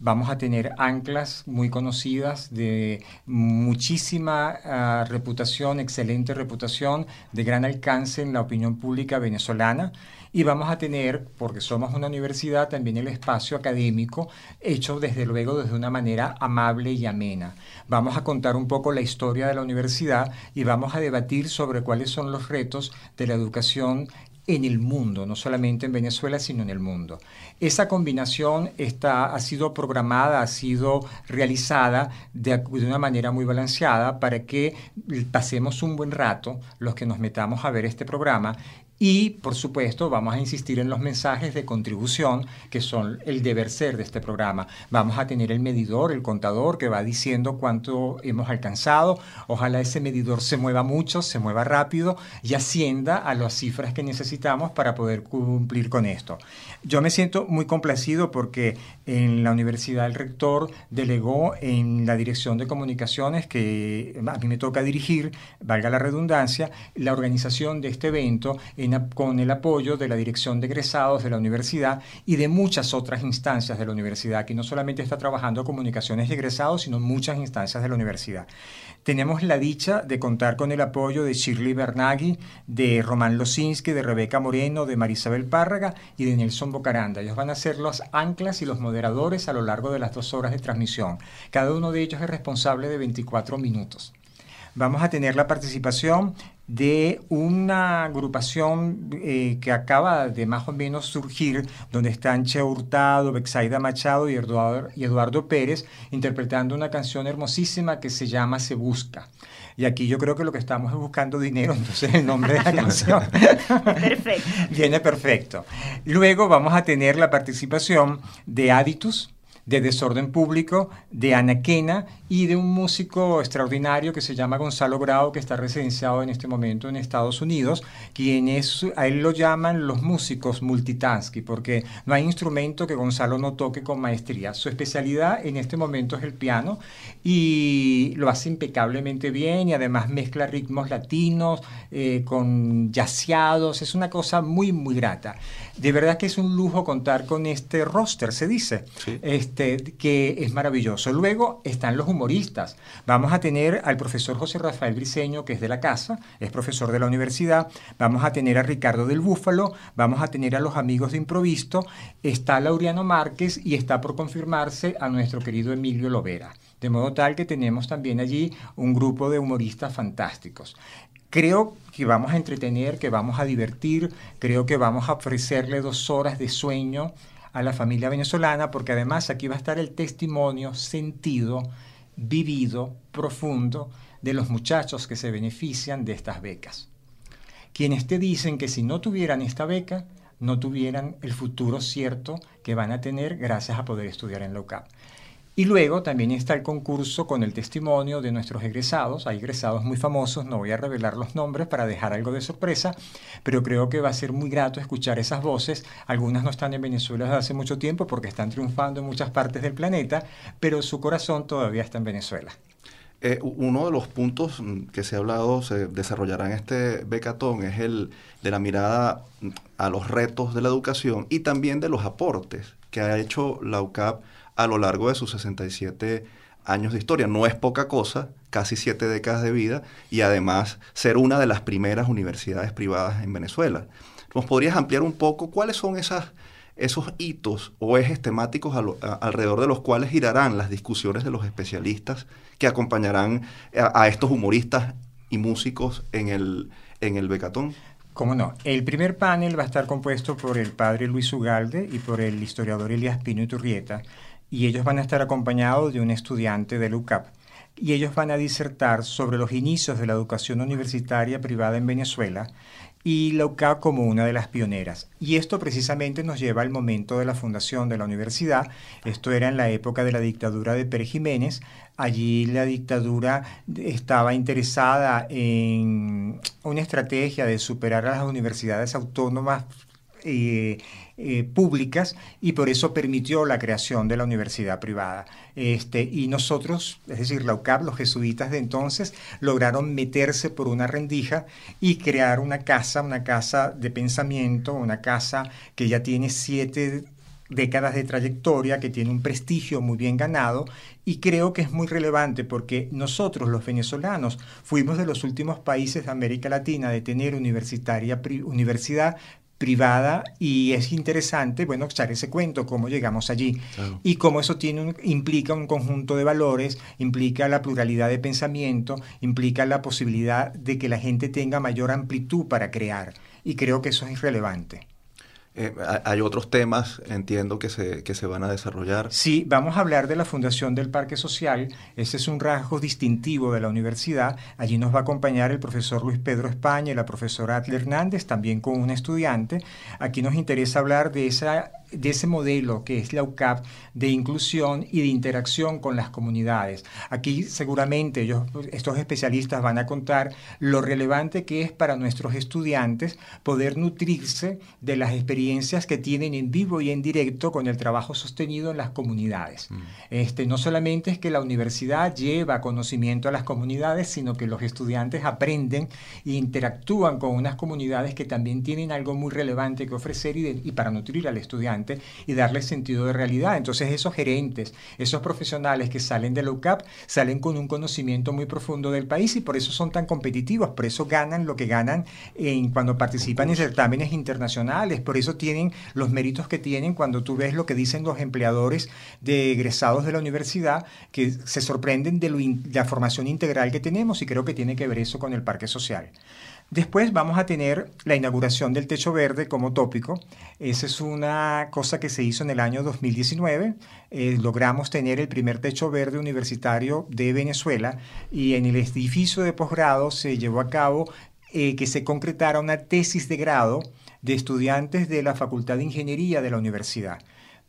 vamos a tener anclas muy conocidas de muchísima ah, reputación, excelente reputación, de gran alcance en la opinión pública venezolana. Y vamos a tener, porque somos una universidad, también el espacio académico hecho desde luego desde una manera amable y amena. Vamos a contar un poco la historia de la universidad y vamos a debatir sobre cuáles son los retos de la educación en el mundo, no solamente en Venezuela, sino en el mundo. Esa combinación está, ha sido programada, ha sido realizada de, de, una manera muy balanceada para que pasemos un buen rato los que nos metamos a ver este programa y, por supuesto, vamos a insistir en los mensajes de contribución, que son el deber ser de este programa. Vamos a tener el medidor, el contador, que va diciendo cuánto hemos alcanzado. Ojalá ese medidor se mueva mucho, se mueva rápido y ascienda a las cifras que necesitamos para poder cumplir con esto. Yo me siento muy complacido porque en la universidad el rector delegó en la dirección de comunicaciones, que a mí me toca dirigir, valga la redundancia, la organización de este evento con el apoyo de la Dirección de Egresados de la Universidad y de muchas otras instancias de la universidad, que no solamente está trabajando comunicaciones egresados, sino muchas instancias de la universidad. Tenemos la dicha de contar con el apoyo de Shirley Bernaghi, de Román Losinski, de Rebeca Moreno, de Marisabel Párraga y de Nelson Bocaranda. Ellos van a ser los anclas y los moderadores a lo largo de las dos horas de transmisión. Cada uno de ellos es responsable de 24 minutos. Vamos a tener la participación de una agrupación eh, que acaba de más o menos surgir, donde están Che Hurtado, Bexaida Machado y Eduardo Pérez interpretando una canción hermosísima que se llama Se Busca. Y aquí yo creo que lo que estamos es buscando dinero, entonces el nombre de la canción perfecto. viene perfecto. Luego vamos a tener la participación de Aditus, de Desorden Público, de Anaquena y de un músico extraordinario que se llama Gonzalo Grau, que está residenciado en este momento en Estados Unidos, quien es, a él lo llaman los músicos multitasking, porque no hay instrumento que Gonzalo no toque con maestría. Su especialidad en este momento es el piano y lo hace impecablemente bien y además mezcla ritmos latinos eh, con yaceados, es una cosa muy, muy grata. De verdad que es un lujo contar con este roster, se dice. Este, que es maravilloso. Luego están los humoristas. Vamos a tener al profesor José Rafael Briceño, que es de la casa, es profesor de la universidad. Vamos a tener a Ricardo del Búfalo, vamos a tener a los amigos de Improvisto, está Laureano Márquez y está por confirmarse a nuestro querido Emilio Lovera. De modo tal que tenemos también allí un grupo de humoristas fantásticos. Creo que vamos a entretener, que vamos a divertir, creo que vamos a ofrecerle dos horas de sueño a la familia venezolana, porque además aquí va a estar el testimonio sentido, vivido, profundo de los muchachos que se benefician de estas becas. Quienes te dicen que si no tuvieran esta beca, no tuvieran el futuro cierto que van a tener gracias a poder estudiar en la. Y luego también está el concurso con el testimonio de nuestros egresados. Hay egresados muy famosos, no voy a revelar los nombres para dejar algo de sorpresa, pero creo que va a ser muy grato escuchar esas voces. Algunas no están en Venezuela desde hace mucho tiempo porque están triunfando en muchas partes del planeta, pero su corazón todavía está en Venezuela. Eh, uno de los puntos que se ha hablado, se desarrollará en este becatón, es el de la mirada a los retos de la educación y también de los aportes que ha hecho la UCAP a lo largo de sus 67 años de historia. No es poca cosa, casi siete décadas de vida y además ser una de las primeras universidades privadas en Venezuela. ¿Nos podrías ampliar un poco cuáles son esas, esos hitos o ejes temáticos alrededor de los cuales girarán las discusiones de los especialistas que acompañarán a, estos humoristas y músicos en el, en el Becatón? ¿Cómo no? El primer panel va a estar compuesto por el padre Luis Ugalde y por el historiador Elias Pino Iturrieta, y ellos van a estar acompañados de un estudiante del UCAP. y ellos van a disertar sobre los inicios de la educación universitaria privada en Venezuela y la UCAP como una de las pioneras. Y esto precisamente nos lleva al momento de la fundación de la universidad. Esto era en la época de la dictadura de Pérez Jiménez. Allí la dictadura estaba interesada en una estrategia de superar a las universidades autónomas eh, eh, públicas y por eso permitió la creación de la universidad privada. Este, y nosotros, es decir, la UCAP, los jesuitas de entonces, lograron meterse por una rendija y crear una casa, una casa de pensamiento, una casa que ya tiene siete décadas de trayectoria, que tiene un prestigio muy bien ganado y creo que es muy relevante porque nosotros los venezolanos fuimos de los últimos países de América Latina de tener universitaria, universidad privada y es interesante, bueno, echar ese cuento, cómo llegamos allí. Y cómo eso tiene implica un conjunto de valores, implica la pluralidad de pensamiento, implica la posibilidad de que la gente tenga mayor amplitud para crear. Y creo que eso es irrelevante. Eh, hay otros temas, entiendo, que se, que se van a desarrollar. Sí, vamos a hablar de la Fundación del Parque Social. Ese es un rasgo distintivo de la universidad. Allí nos va a acompañar el profesor Luis Pedro España y la profesora Atle Hernández, también con un estudiante. Aquí nos interesa hablar de esa de ese modelo que es la UCAP de inclusión y de interacción con las comunidades. Aquí seguramente ellos, estos especialistas van a contar lo relevante que es para nuestros estudiantes poder nutrirse de las experiencias que tienen en vivo y en directo con el trabajo sostenido en las comunidades. Mm. Este, no solamente es que la universidad lleva conocimiento a las comunidades, sino que los estudiantes aprenden e interactúan con unas comunidades que también tienen algo muy relevante que ofrecer y, y para nutrir al estudiante y darle sentido de realidad. Entonces esos gerentes, esos profesionales que salen de la UCAP, salen con un conocimiento muy profundo del país y por eso son tan competitivos, por eso ganan lo que ganan en, cuando participan en certámenes internacionales, por eso tienen los méritos que tienen cuando tú ves lo que dicen los empleadores de egresados de la universidad, que se sorprenden de la formación integral que tenemos y creo que tiene que ver eso con el parque social. Después vamos a tener la inauguración del techo verde como tópico. Esa es una cosa que se hizo en el año 2019. Eh, logramos tener el primer techo verde universitario de Venezuela y en el edificio de posgrado se llevó a cabo eh, que se concretara una tesis de grado de estudiantes de la Facultad de Ingeniería de la universidad.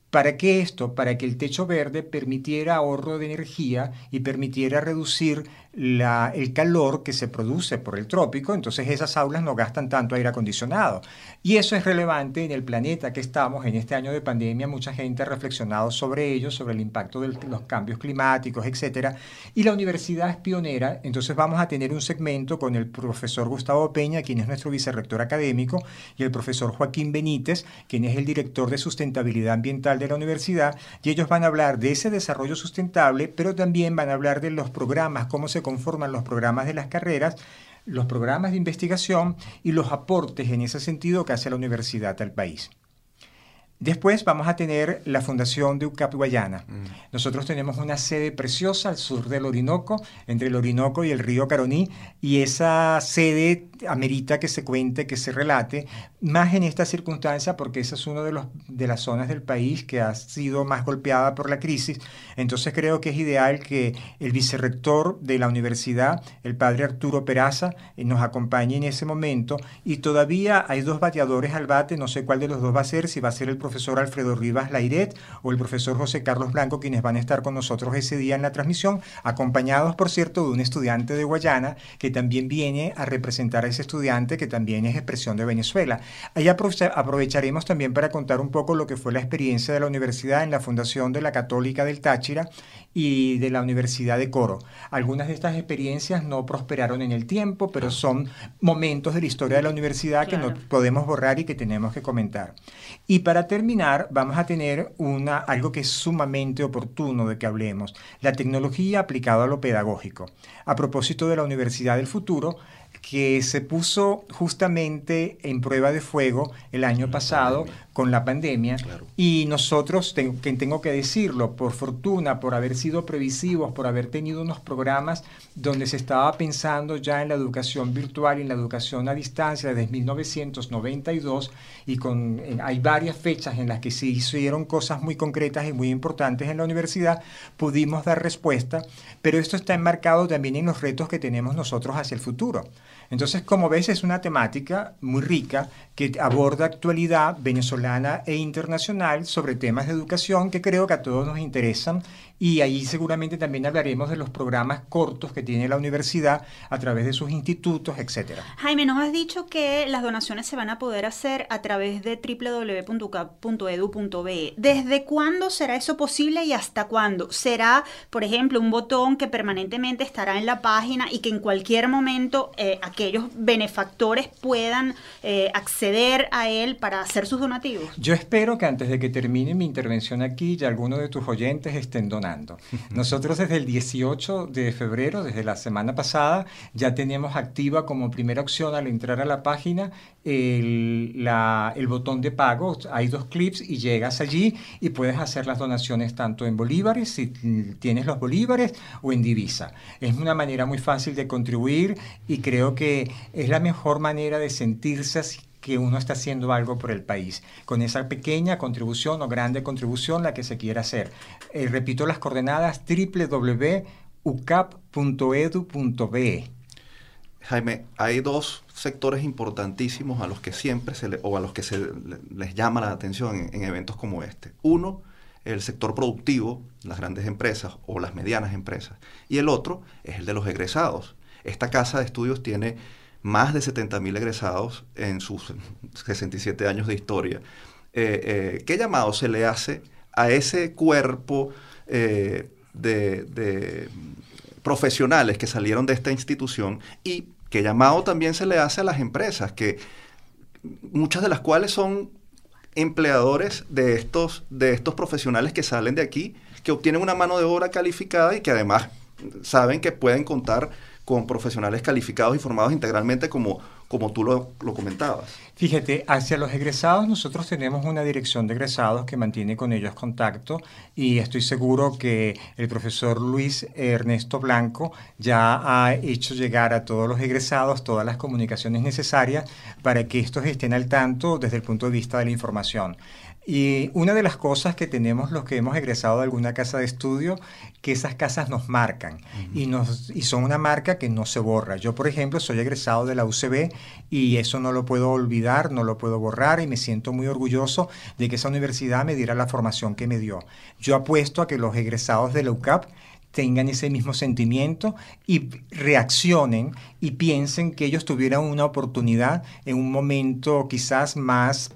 ¿Para qué esto? Para que el techo verde permitiera ahorro de energía y permitiera reducir el calor que se produce por el trópico, entonces esas aulas no gastan tanto aire acondicionado. Y eso es relevante en el planeta que estamos, en este año de pandemia, mucha gente ha reflexionado sobre ello, sobre el impacto de los cambios climáticos, etc. Y la universidad es pionera, entonces vamos a tener un segmento con el profesor Gustavo Peña, quien es nuestro vicerrector académico, y el profesor Joaquín Benítez, quien es el director de sustentabilidad ambiental de la universidad, y ellos van a hablar de ese desarrollo sustentable, pero también van a hablar de los programas, cómo se conforman los programas de las carreras, los programas de investigación y los aportes en ese sentido que hace la universidad al país. Después vamos a tener la fundación de UCAP Guayana. Mm. Nosotros tenemos una sede preciosa al sur del Orinoco, entre el Orinoco y el río Caroní, y esa sede amerita que se cuente, que se relate, más en esta circunstancia porque esa es una de, de las zonas del país que ha sido más golpeada por la crisis. Entonces creo que es ideal que el vicerrector de la universidad, el padre Arturo Peraza, eh, nos acompañe en ese momento. Y todavía hay dos bateadores al bate, no sé cuál de los dos va a ser, si va a ser el profesor Alfredo Rivas Lairet o el profesor José Carlos Blanco, quienes van a estar con nosotros ese día en la transmisión, acompañados, por cierto, de un estudiante de Guayana que también viene a representar a ese estudiante que también es expresión de Venezuela. Ahí aprovecharemos también para contar un poco lo que fue la experiencia de la universidad en la fundación de la Católica del Táchira y de la Universidad de Coro. Algunas de estas experiencias no prosperaron en el tiempo, pero son momentos de la historia de la universidad que no podemos borrar y que tenemos que comentar. Y para terminar, vamos a tener una, algo que es sumamente oportuno de que hablemos, la tecnología aplicada a lo pedagógico. A propósito de la Universidad del Futuro, que se puso justamente en prueba de fuego el año pasado con la pandemia. Y nosotros, que tengo que decirlo, por fortuna, por haber sido previsivos, por haber tenido unos programas donde se estaba pensando ya en la educación virtual y en la educación a distancia desde 1992 y con, eh, hay varias fechas en las que se hicieron cosas muy concretas y muy importantes en la universidad, pudimos dar respuesta, pero esto está enmarcado también en los retos que tenemos nosotros hacia el futuro. Entonces, como ves, es una temática muy rica que aborda actualidad venezolana e internacional sobre temas de educación que creo que a todos nos interesan y ahí seguramente también hablaremos de los programas cortos que tiene la universidad a través de sus institutos, etcétera. Jaime, nos has dicho que las donaciones se van a poder hacer a través de www.ucap.edu.be. ¿Desde cuándo será eso posible y hasta cuándo? ¿Será, por ejemplo, un botón que permanentemente estará en la página y que en cualquier momento eh, aquellos benefactores puedan eh, acceder a él para hacer sus donativos? Yo espero que antes de que termine mi intervención aquí ya algunos de tus oyentes estén donando nosotros desde el 18 de febrero, desde la semana pasada, ya teníamos activa como primera opción al entrar a la página el, el botón de pago. Hay dos clips y llegas allí y puedes hacer las donaciones tanto en bolívares, si tienes los bolívares, o en divisa. Es una manera muy fácil de contribuir y creo que es la mejor manera de sentirse que uno está haciendo algo por el país, con esa pequeña contribución o grande contribución la que se quiera hacer. Eh, repito las coordenadas www.ucap.edu.be. Jaime, hay dos sectores importantísimos a los que siempre se le, o a los que se les llama la atención en, en eventos como este. Uno, el sector productivo, las grandes empresas o las medianas empresas. Y el otro es el de los egresados. Esta casa de estudios tiene más de 70.000 egresados en sus 67 años de historia. Eh, eh, ¿Qué llamado se le hace a ese cuerpo eh, de, profesionales que salieron de esta institución y qué llamado también se le hace a las empresas, que muchas de las cuales son empleadores de estos, de estos profesionales que salen de aquí, que obtienen una mano de obra calificada y que además saben que pueden contar con profesionales calificados y formados integralmente como, como tú lo, lo, comentabas. Fíjate, hacia los egresados nosotros tenemos una dirección de egresados que mantiene con ellos contacto y estoy seguro que el profesor Luis Ernesto Blanco ya ha hecho llegar a todos los egresados todas las comunicaciones necesarias para que estos estén al tanto desde el punto de vista de la información. Y una de las cosas que tenemos los que hemos egresado de alguna casa de estudio, que esas casas nos marcan y, nos, y son una marca que no se borra. Yo, por ejemplo, soy egresado de la UCB y eso no lo puedo olvidar, no lo puedo borrar y me siento muy orgulloso de que esa universidad me diera la formación que me dio. Yo apuesto a que los egresados de la UCAP tengan ese mismo sentimiento y reaccionen y piensen que ellos tuvieran una oportunidad en un momento quizás más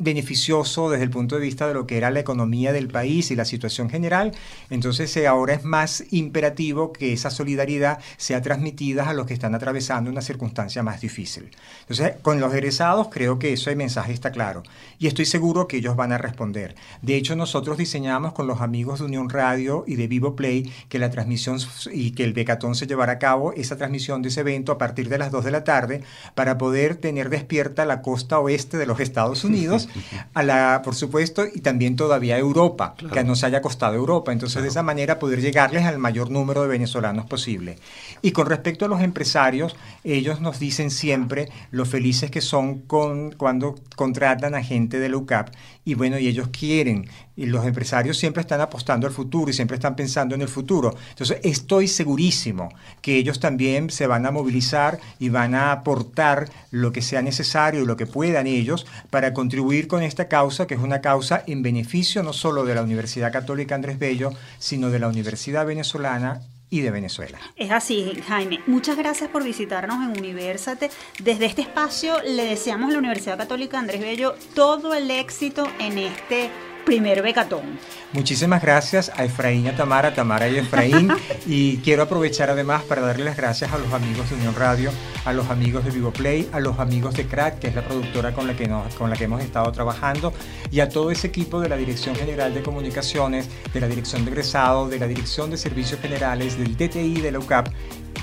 beneficioso desde el punto de vista de lo que era la economía del país y la situación general. Entonces eh, ahora es más imperativo que esa solidaridad sea transmitida a los que están atravesando una circunstancia más difícil. Entonces con los egresados creo que ese mensaje está claro y estoy seguro que ellos van a responder. De hecho nosotros diseñamos con los amigos de Unión Radio y de Vivo Play que la transmisión y que el Becatón se llevara a cabo esa transmisión de ese evento a partir de las 2 de la tarde para poder tener despierta la costa oeste de los Estados Unidos a la, por supuesto, y también todavía a Europa, que nos haya costado Europa. Entonces, de esa manera poder llegarles al mayor número de venezolanos posible. Y con respecto a los empresarios, ellos nos dicen siempre lo felices que son con, cuando contratan a gente de la UCAP y bueno, y ellos quieren, y los empresarios siempre están apostando al futuro y siempre están pensando en el futuro. Entonces, estoy segurísimo que ellos también se van a movilizar y van a aportar lo que sea necesario, lo que puedan ellos, para contribuir con esta causa, que es una causa en beneficio no solo de la Universidad Católica Andrés Bello, sino de la Universidad Venezolana y de Venezuela. Es así, Jaime. Muchas gracias por visitarnos en Universate. Desde este espacio le deseamos a la Universidad Católica Andrés Bello todo el éxito en este primer becatón. Muchísimas gracias a Efraín, a Tamara, Tamara y Efraín. y quiero aprovechar además para darle las gracias a los amigos de Unión Radio, a los amigos de Vivo Play, a los amigos de Crack, que es la productora con la que, nos, con la que hemos estado trabajando, y a todo ese equipo de la Dirección General de Comunicaciones, de la Dirección de Egresado, de la Dirección de Servicios Generales, del DTI, de la UCAP,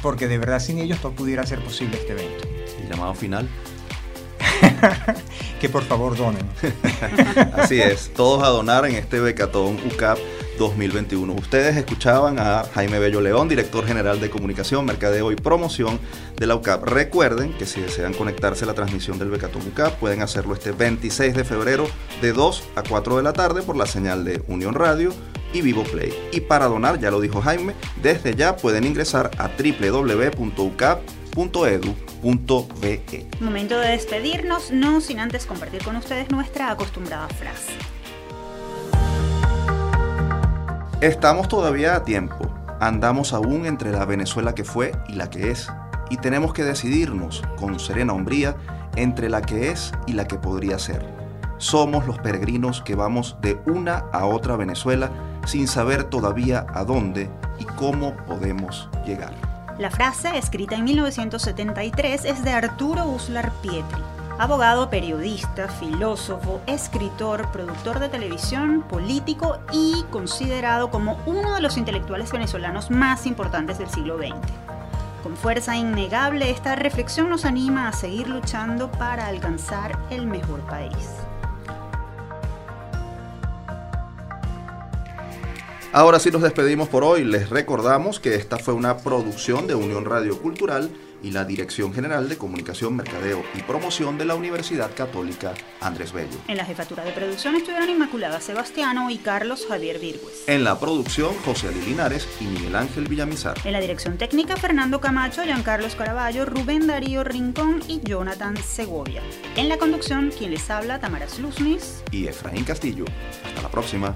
porque de verdad sin ellos no pudiera ser posible este evento. ¿El llamado final? que por favor donen. Así es, todos a donar en este Becatón UCAP 2021. Ustedes escuchaban a Jaime Bello León, director general de comunicación, mercadeo y promoción de la UCAP. Recuerden que si desean conectarse a la transmisión del Becatón UCAP, pueden hacerlo este 26 de febrero de 2 a 4 de la tarde por la señal de Unión Radio y Vivo Play. Y para donar, ya lo dijo Jaime, desde ya pueden ingresar a Momento de despedirnos, no sin antes compartir con ustedes nuestra acostumbrada frase. Estamos todavía a tiempo. Andamos aún entre la Venezuela que fue y la que es. Y tenemos que decidirnos con serena hombría entre la que es y la que podría ser. Somos los peregrinos que vamos de una a otra Venezuela sin saber todavía a dónde y cómo podemos llegar. La frase, escrita en 1973, es de Arturo Uslar Pietri abogado, periodista, filósofo, escritor, productor de televisión, político y considerado como uno de los intelectuales venezolanos más importantes del siglo XX. Con fuerza innegable, esta reflexión nos anima a seguir luchando para alcanzar el mejor país. Ahora sí nos despedimos por hoy. Les recordamos que esta fue una producción de Unión Radio Cultural y la Dirección General de Comunicación, Mercadeo y Promoción de la Universidad Católica Andrés Bello. En la jefatura de producción estuvieron Inmaculada Sebastiano y Carlos Javier Virgües. En la producción, José Ali Linares y Miguel Ángel Villamizar. En la dirección técnica, Fernando Camacho, Giancarlos Caraballo, Rubén Darío Rincón y Jonathan Segovia. En la conducción, quien les habla, Tamara Sluznis y Efraín Castillo. Hasta la próxima.